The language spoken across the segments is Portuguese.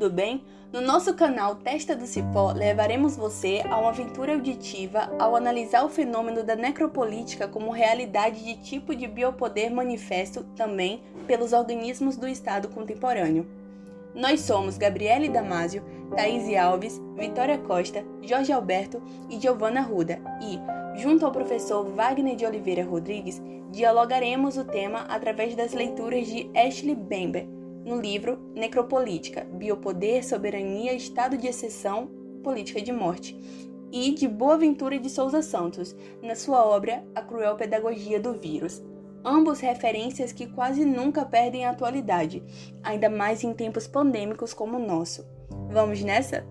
tudo bem? No nosso canal Testa do Cipó, levaremos você a uma aventura auditiva ao analisar o fenômeno da necropolítica como realidade de tipo de biopoder manifesto também pelos organismos do Estado contemporâneo. Nós somos Gabriele Damasio, Thaís Alves, Vitória Costa, Jorge Alberto e Giovana Ruda e, junto ao professor Wagner de Oliveira Rodrigues, dialogaremos o tema através das leituras de Ashley Bember, no livro Necropolítica, Biopoder, Soberania, Estado de Exceção, Política de Morte, e de Boaventura de Souza Santos, na sua obra A Cruel Pedagogia do Vírus. Ambos referências que quase nunca perdem a atualidade, ainda mais em tempos pandêmicos como o nosso. Vamos nessa?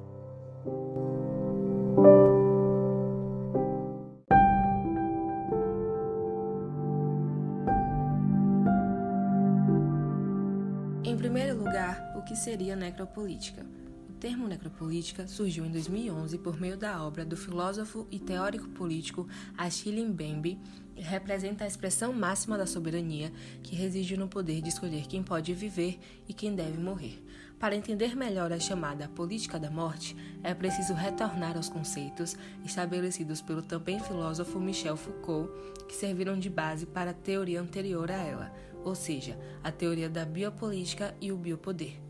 Que seria necropolítica. O termo necropolítica surgiu em 2011 por meio da obra do filósofo e teórico político Achille Mbembe, representa a expressão máxima da soberania que reside no poder de escolher quem pode viver e quem deve morrer. Para entender melhor a chamada política da morte, é preciso retornar aos conceitos estabelecidos pelo também filósofo Michel Foucault, que serviram de base para a teoria anterior a ela, ou seja, a teoria da biopolítica e o biopoder.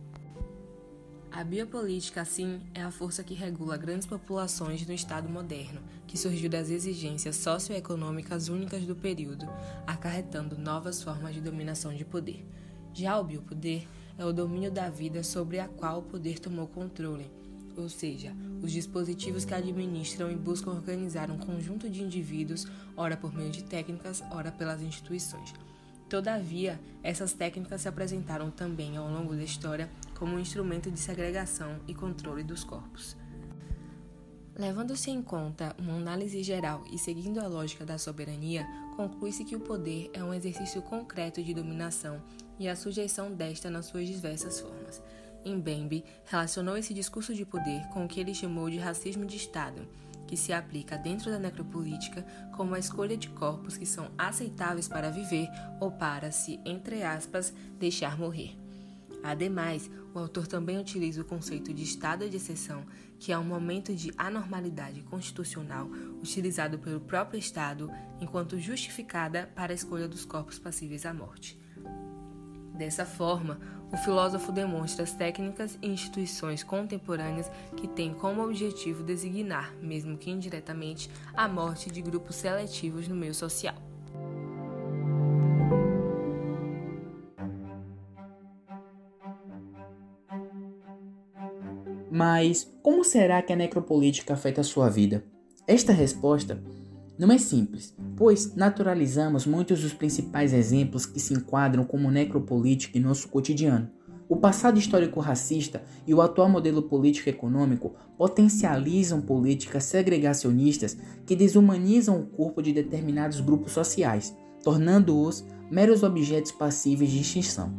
A biopolítica, assim, é a força que regula grandes populações no Estado moderno, que surgiu das exigências socioeconômicas únicas do período, acarretando novas formas de dominação de poder. Já o biopoder é o domínio da vida sobre a qual o poder tomou controle, ou seja, os dispositivos que administram e buscam organizar um conjunto de indivíduos, ora por meio de técnicas, ora pelas instituições. Todavia, essas técnicas se apresentaram também ao longo da história como um instrumento de segregação e controle dos corpos. Levando-se em conta uma análise geral e seguindo a lógica da soberania, conclui-se que o poder é um exercício concreto de dominação e a sujeição desta nas suas diversas formas. Mbembe relacionou esse discurso de poder com o que ele chamou de racismo de Estado, que se aplica dentro da necropolítica como a escolha de corpos que são aceitáveis para viver ou para se, entre aspas, deixar morrer. Ademais, o autor também utiliza o conceito de estado de exceção, que é um momento de anormalidade constitucional utilizado pelo próprio Estado enquanto justificada para a escolha dos corpos passíveis à morte. Dessa forma, o filósofo demonstra as técnicas e instituições contemporâneas que têm como objetivo designar, mesmo que indiretamente, a morte de grupos seletivos no meio social. Mas como será que a necropolítica afeta a sua vida? Esta resposta não é simples, pois naturalizamos muitos dos principais exemplos que se enquadram como necropolítica em nosso cotidiano. O passado histórico racista e o atual modelo político-econômico potencializam políticas segregacionistas que desumanizam o corpo de determinados grupos sociais, tornando-os meros objetos passíveis de extinção.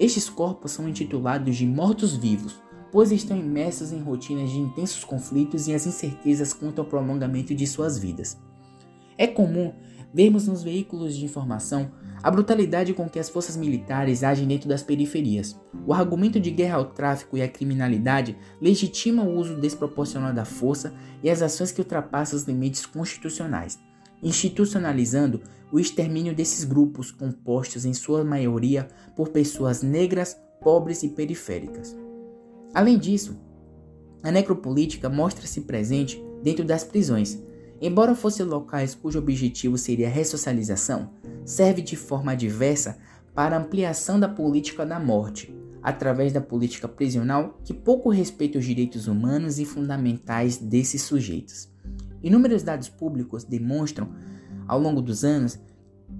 Estes corpos são intitulados de mortos-vivos, pois estão imersos em rotinas de intensos conflitos e as incertezas quanto ao prolongamento de suas vidas. É comum vermos nos veículos de informação a brutalidade com que as forças militares agem dentro das periferias. O argumento de guerra ao tráfico e à criminalidade legitima o uso desproporcional da força e as ações que ultrapassam os limites constitucionais, institucionalizando o extermínio desses grupos compostos em sua maioria por pessoas negras, pobres e periféricas. Além disso, a necropolítica mostra-se presente dentro das prisões. Embora fossem locais cujo objetivo seria a ressocialização, serve de forma adversa para ampliação da política da morte, através da política prisional que pouco respeita os direitos humanos e fundamentais desses sujeitos. Inúmeros dados públicos demonstram, ao longo dos anos,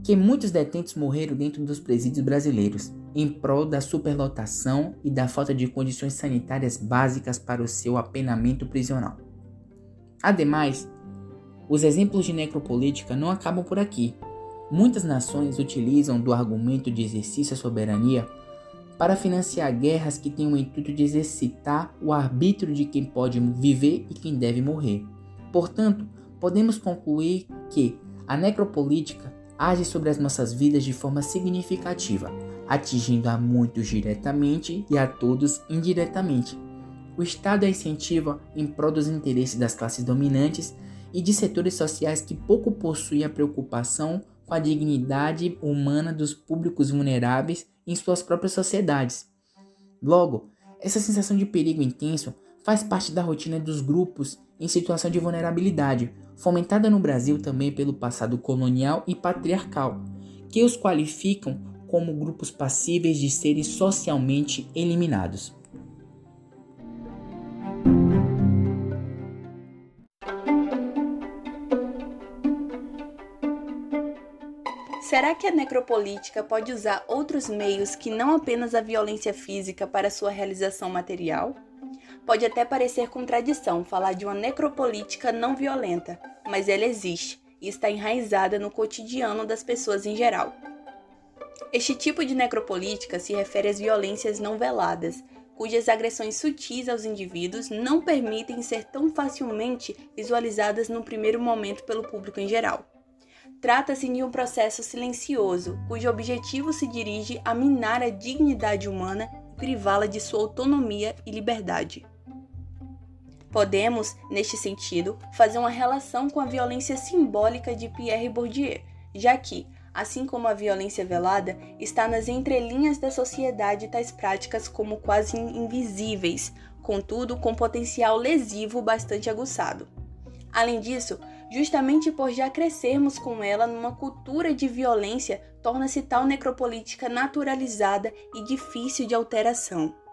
que muitos detentos morreram dentro dos presídios brasileiros, em prol da superlotação e da falta de condições sanitárias básicas para o seu apenamento prisional. Ademais, os exemplos de necropolítica não acabam por aqui. Muitas nações utilizam do argumento de exercício à soberania para financiar guerras que têm o intuito de exercitar o arbítrio de quem pode viver e quem deve morrer. Portanto, podemos concluir que a necropolítica age sobre as nossas vidas de forma significativa, atingindo a muitos diretamente e a todos indiretamente. o Estado a incentiva em prol dos interesses das classes dominantes e de setores sociais que pouco possuem a preocupação com a dignidade humana dos públicos vulneráveis em suas próprias sociedades. Logo, essa sensação de perigo intenso faz parte da rotina dos grupos em situação de vulnerabilidade, fomentada no Brasil também pelo passado colonial e patriarcal, que os qualificam como grupos passíveis de serem socialmente eliminados. Será que a necropolítica pode usar outros meios que não apenas a violência física para sua realização material? Pode até parecer contradição falar de uma necropolítica não violenta, mas ela existe e está enraizada no cotidiano das pessoas em geral. Este tipo de necropolítica se refere às violências não veladas, cujas agressões sutis aos indivíduos não permitem ser tão facilmente visualizadas no primeiro momento pelo público em geral. Trata-se de um processo silencioso, cujo objetivo se dirige a minar a dignidade humana e privá-la de sua autonomia e liberdade. Podemos, neste sentido, fazer uma relação com a violência simbólica de Pierre Bourdieu, já que, assim como a violência velada, está nas entrelinhas da sociedade tais práticas como quase invisíveis, contudo com potencial lesivo bastante aguçado. Além disso, justamente por já crescermos com ela numa cultura de violência, torna-se tal necropolítica naturalizada e difícil de alteração.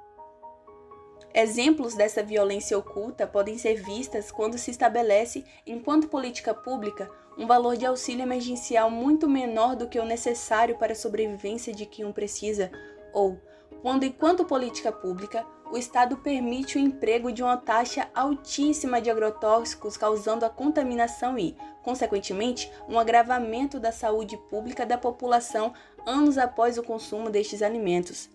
Exemplos dessa violência oculta podem ser vistas quando se estabelece, enquanto política pública, um valor de auxílio emergencial muito menor do que o necessário para a sobrevivência de quem o precisa, ou quando, enquanto política pública, o Estado permite o emprego de uma taxa altíssima de agrotóxicos, causando a contaminação e, consequentemente, um agravamento da saúde pública da população anos após o consumo destes alimentos.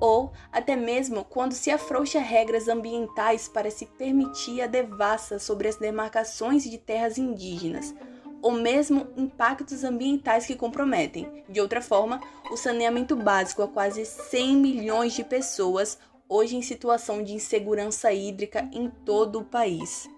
Ou até mesmo quando se afrouxa regras ambientais para se permitir a devassa sobre as demarcações de terras indígenas, ou mesmo impactos ambientais que comprometem, de outra forma, o saneamento básico a quase 100 milhões de pessoas hoje em situação de insegurança hídrica em todo o país.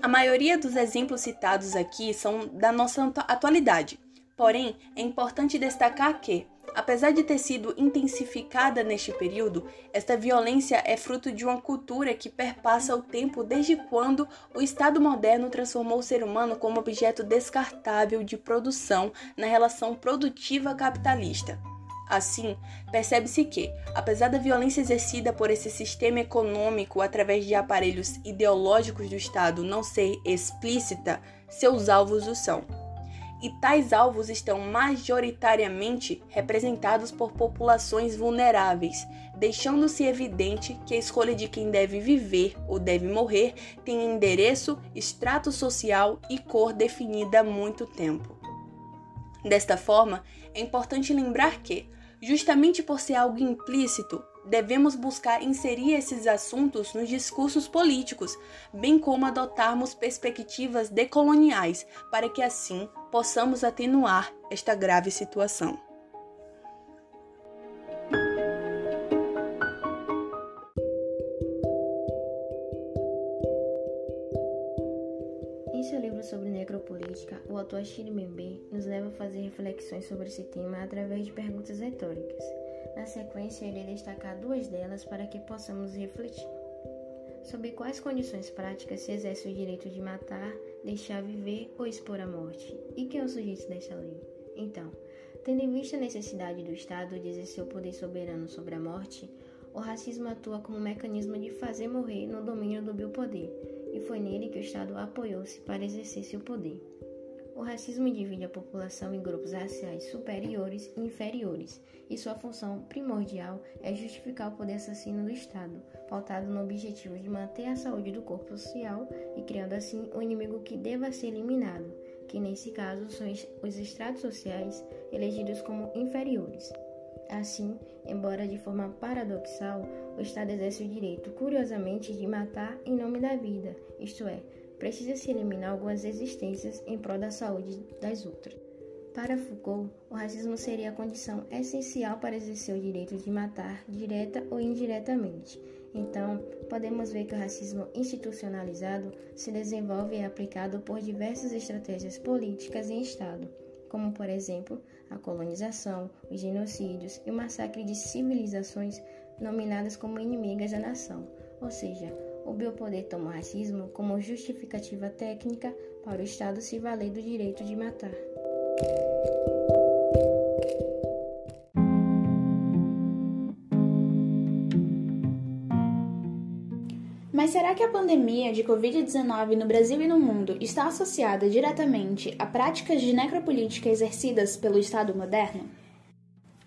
A maioria dos exemplos citados aqui são da nossa atualidade, porém é importante destacar que, Apesar de ter sido intensificada neste período, esta violência é fruto de uma cultura que perpassa o tempo desde quando o Estado moderno transformou o ser humano como objeto descartável de produção na relação produtiva capitalista. Assim, percebe-se que, apesar da violência exercida por esse sistema econômico através de aparelhos ideológicos do Estado não ser explícita, seus alvos o são e tais alvos estão majoritariamente representados por populações vulneráveis, deixando-se evidente que a escolha de quem deve viver ou deve morrer tem endereço, extrato social e cor definida há muito tempo. Desta forma, é importante lembrar que, justamente por ser algo implícito, devemos buscar inserir esses assuntos nos discursos políticos, bem como adotarmos perspectivas decoloniais, para que assim possamos atenuar esta grave situação. Em seu livro sobre necropolítica, o autor Achille Mbembe nos leva a fazer reflexões sobre esse tema através de perguntas retóricas. Na sequência, irei destacar duas delas para que possamos refletir. Sobre quais condições práticas se exerce o direito de matar, deixar viver ou expor à morte? E quem é o sujeito desta lei? Então, tendo em vista a necessidade do Estado de exercer o poder soberano sobre a morte, o racismo atua como mecanismo de fazer morrer no domínio do biopoder, e foi nele que o Estado apoiou-se para exercer seu poder. O racismo divide a população em grupos raciais superiores e inferiores, e sua função primordial é justificar o poder assassino do Estado, pautado no objetivo de manter a saúde do corpo social e criando assim um inimigo que deva ser eliminado, que nesse caso são os estratos sociais elegidos como inferiores. Assim, embora de forma paradoxal, o Estado exerce o direito, curiosamente, de matar em nome da vida, isto é, precisa se eliminar algumas existências em prol da saúde das outras. Para Foucault, o racismo seria a condição essencial para exercer o direito de matar, direta ou indiretamente. Então, podemos ver que o racismo institucionalizado se desenvolve e é aplicado por diversas estratégias políticas em Estado, como, por exemplo, a colonização, os genocídios e o massacre de civilizações nominadas como inimigas da nação, ou seja, o biopoder toma o racismo como justificativa técnica para o Estado se valer do direito de matar. Mas será que a pandemia de Covid-19 no Brasil e no mundo está associada diretamente a práticas de necropolítica exercidas pelo Estado moderno?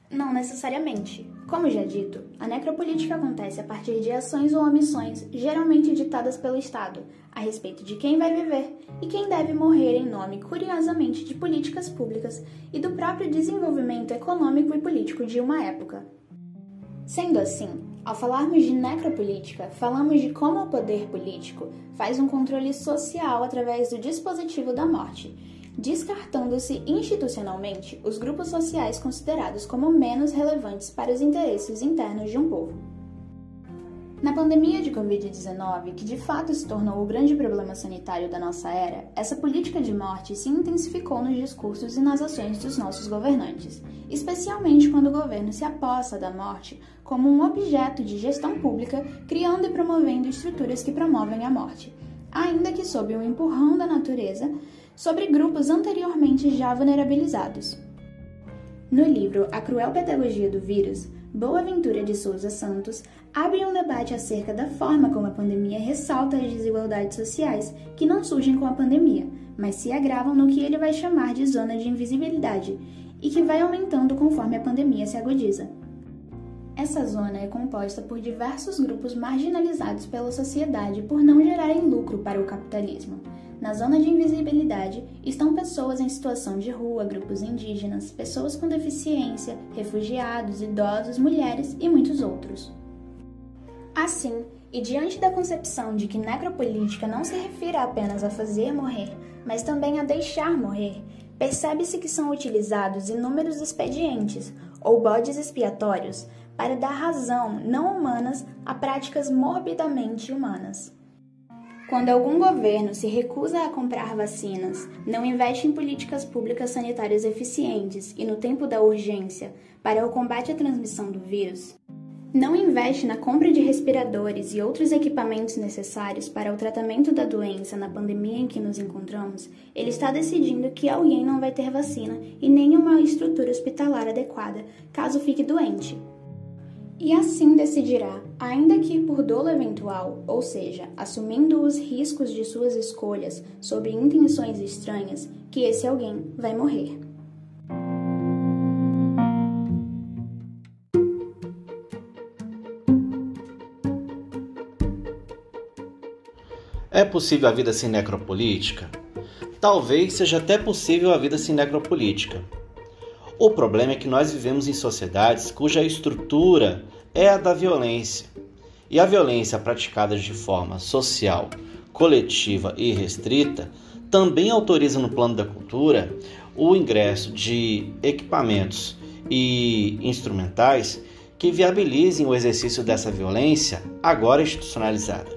Não necessariamente. Como já dito, a necropolítica acontece a partir de ações ou omissões, geralmente ditadas pelo Estado, a respeito de quem vai viver e quem deve morrer em nome, curiosamente, de políticas públicas e do próprio desenvolvimento econômico e político de uma época. Sendo assim, ao falarmos de necropolítica, falamos de como o poder político faz um controle social através do dispositivo da morte descartando-se institucionalmente os grupos sociais considerados como menos relevantes para os interesses internos de um povo. Na pandemia de Covid-19, que de fato se tornou o grande problema sanitário da nossa era, essa política de morte se intensificou nos discursos e nas ações dos nossos governantes, especialmente quando o governo se aposta da morte como um objeto de gestão pública, criando e promovendo estruturas que promovem a morte, ainda que sob o empurrão da natureza sobre grupos anteriormente já vulnerabilizados. No livro A Cruel Pedagogia do Vírus, Boaventura de Souza Santos abre um debate acerca da forma como a pandemia ressalta as desigualdades sociais que não surgem com a pandemia, mas se agravam no que ele vai chamar de zona de invisibilidade e que vai aumentando conforme a pandemia se agudiza. Essa zona é composta por diversos grupos marginalizados pela sociedade por não gerarem lucro para o capitalismo. Na zona de invisibilidade estão pessoas em situação de rua, grupos indígenas, pessoas com deficiência, refugiados, idosos, mulheres e muitos outros. Assim, e diante da concepção de que necropolítica não se refere apenas a fazer morrer, mas também a deixar morrer, percebe-se que são utilizados inúmeros expedientes ou bodes expiatórios para dar razão não humanas a práticas morbidamente humanas. Quando algum governo se recusa a comprar vacinas, não investe em políticas públicas sanitárias eficientes e no tempo da urgência para o combate à transmissão do vírus, não investe na compra de respiradores e outros equipamentos necessários para o tratamento da doença na pandemia em que nos encontramos, ele está decidindo que alguém não vai ter vacina e nem uma estrutura hospitalar adequada caso fique doente e assim decidirá, ainda que por dolo eventual, ou seja, assumindo os riscos de suas escolhas sobre intenções estranhas, que esse alguém vai morrer. É possível a vida sem necropolítica? Talvez seja até possível a vida sem necropolítica. O problema é que nós vivemos em sociedades cuja estrutura é a da violência. E a violência praticada de forma social, coletiva e restrita também autoriza no plano da cultura o ingresso de equipamentos e instrumentais que viabilizem o exercício dessa violência agora institucionalizada.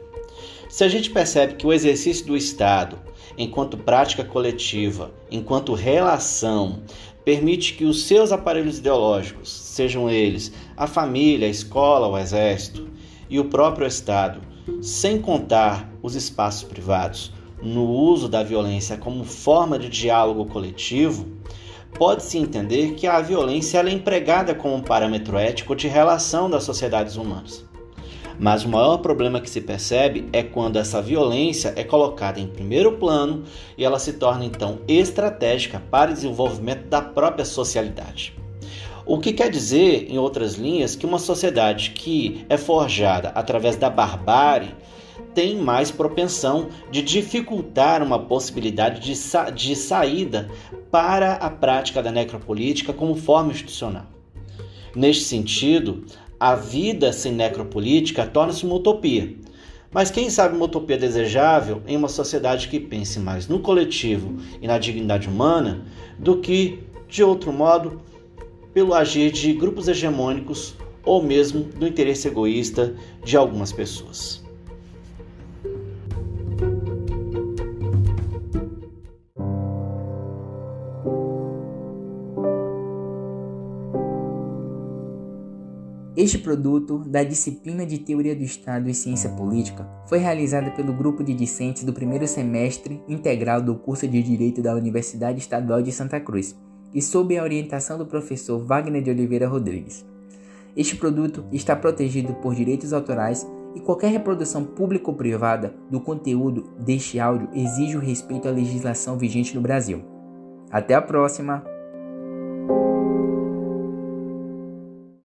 Se a gente percebe que o exercício do Estado, enquanto prática coletiva, enquanto relação, permite que os seus aparelhos ideológicos, sejam eles a família, a escola, o exército e o próprio Estado, sem contar os espaços privados, no uso da violência como forma de diálogo coletivo, pode-se entender que a violência é empregada como um parâmetro ético de relação das sociedades humanas. Mas o maior problema que se percebe é quando essa violência é colocada em primeiro plano e ela se torna então estratégica para o desenvolvimento da própria socialidade. O que quer dizer, em outras linhas, que uma sociedade que é forjada através da barbárie tem mais propensão de dificultar uma possibilidade de, sa de saída para a prática da necropolítica como forma institucional. Neste sentido, a vida sem necropolítica torna-se uma utopia. Mas quem sabe uma utopia desejável em uma sociedade que pense mais no coletivo e na dignidade humana do que de outro modo, pelo agir de grupos hegemônicos ou mesmo do interesse egoísta de algumas pessoas. Este produto da disciplina de Teoria do Estado e Ciência Política foi realizado pelo grupo de discentes do primeiro semestre integral do curso de Direito da Universidade Estadual de Santa Cruz e sob a orientação do professor Wagner de Oliveira Rodrigues. Este produto está protegido por direitos autorais e qualquer reprodução pública ou privada do conteúdo deste áudio exige o respeito à legislação vigente no Brasil. Até a próxima!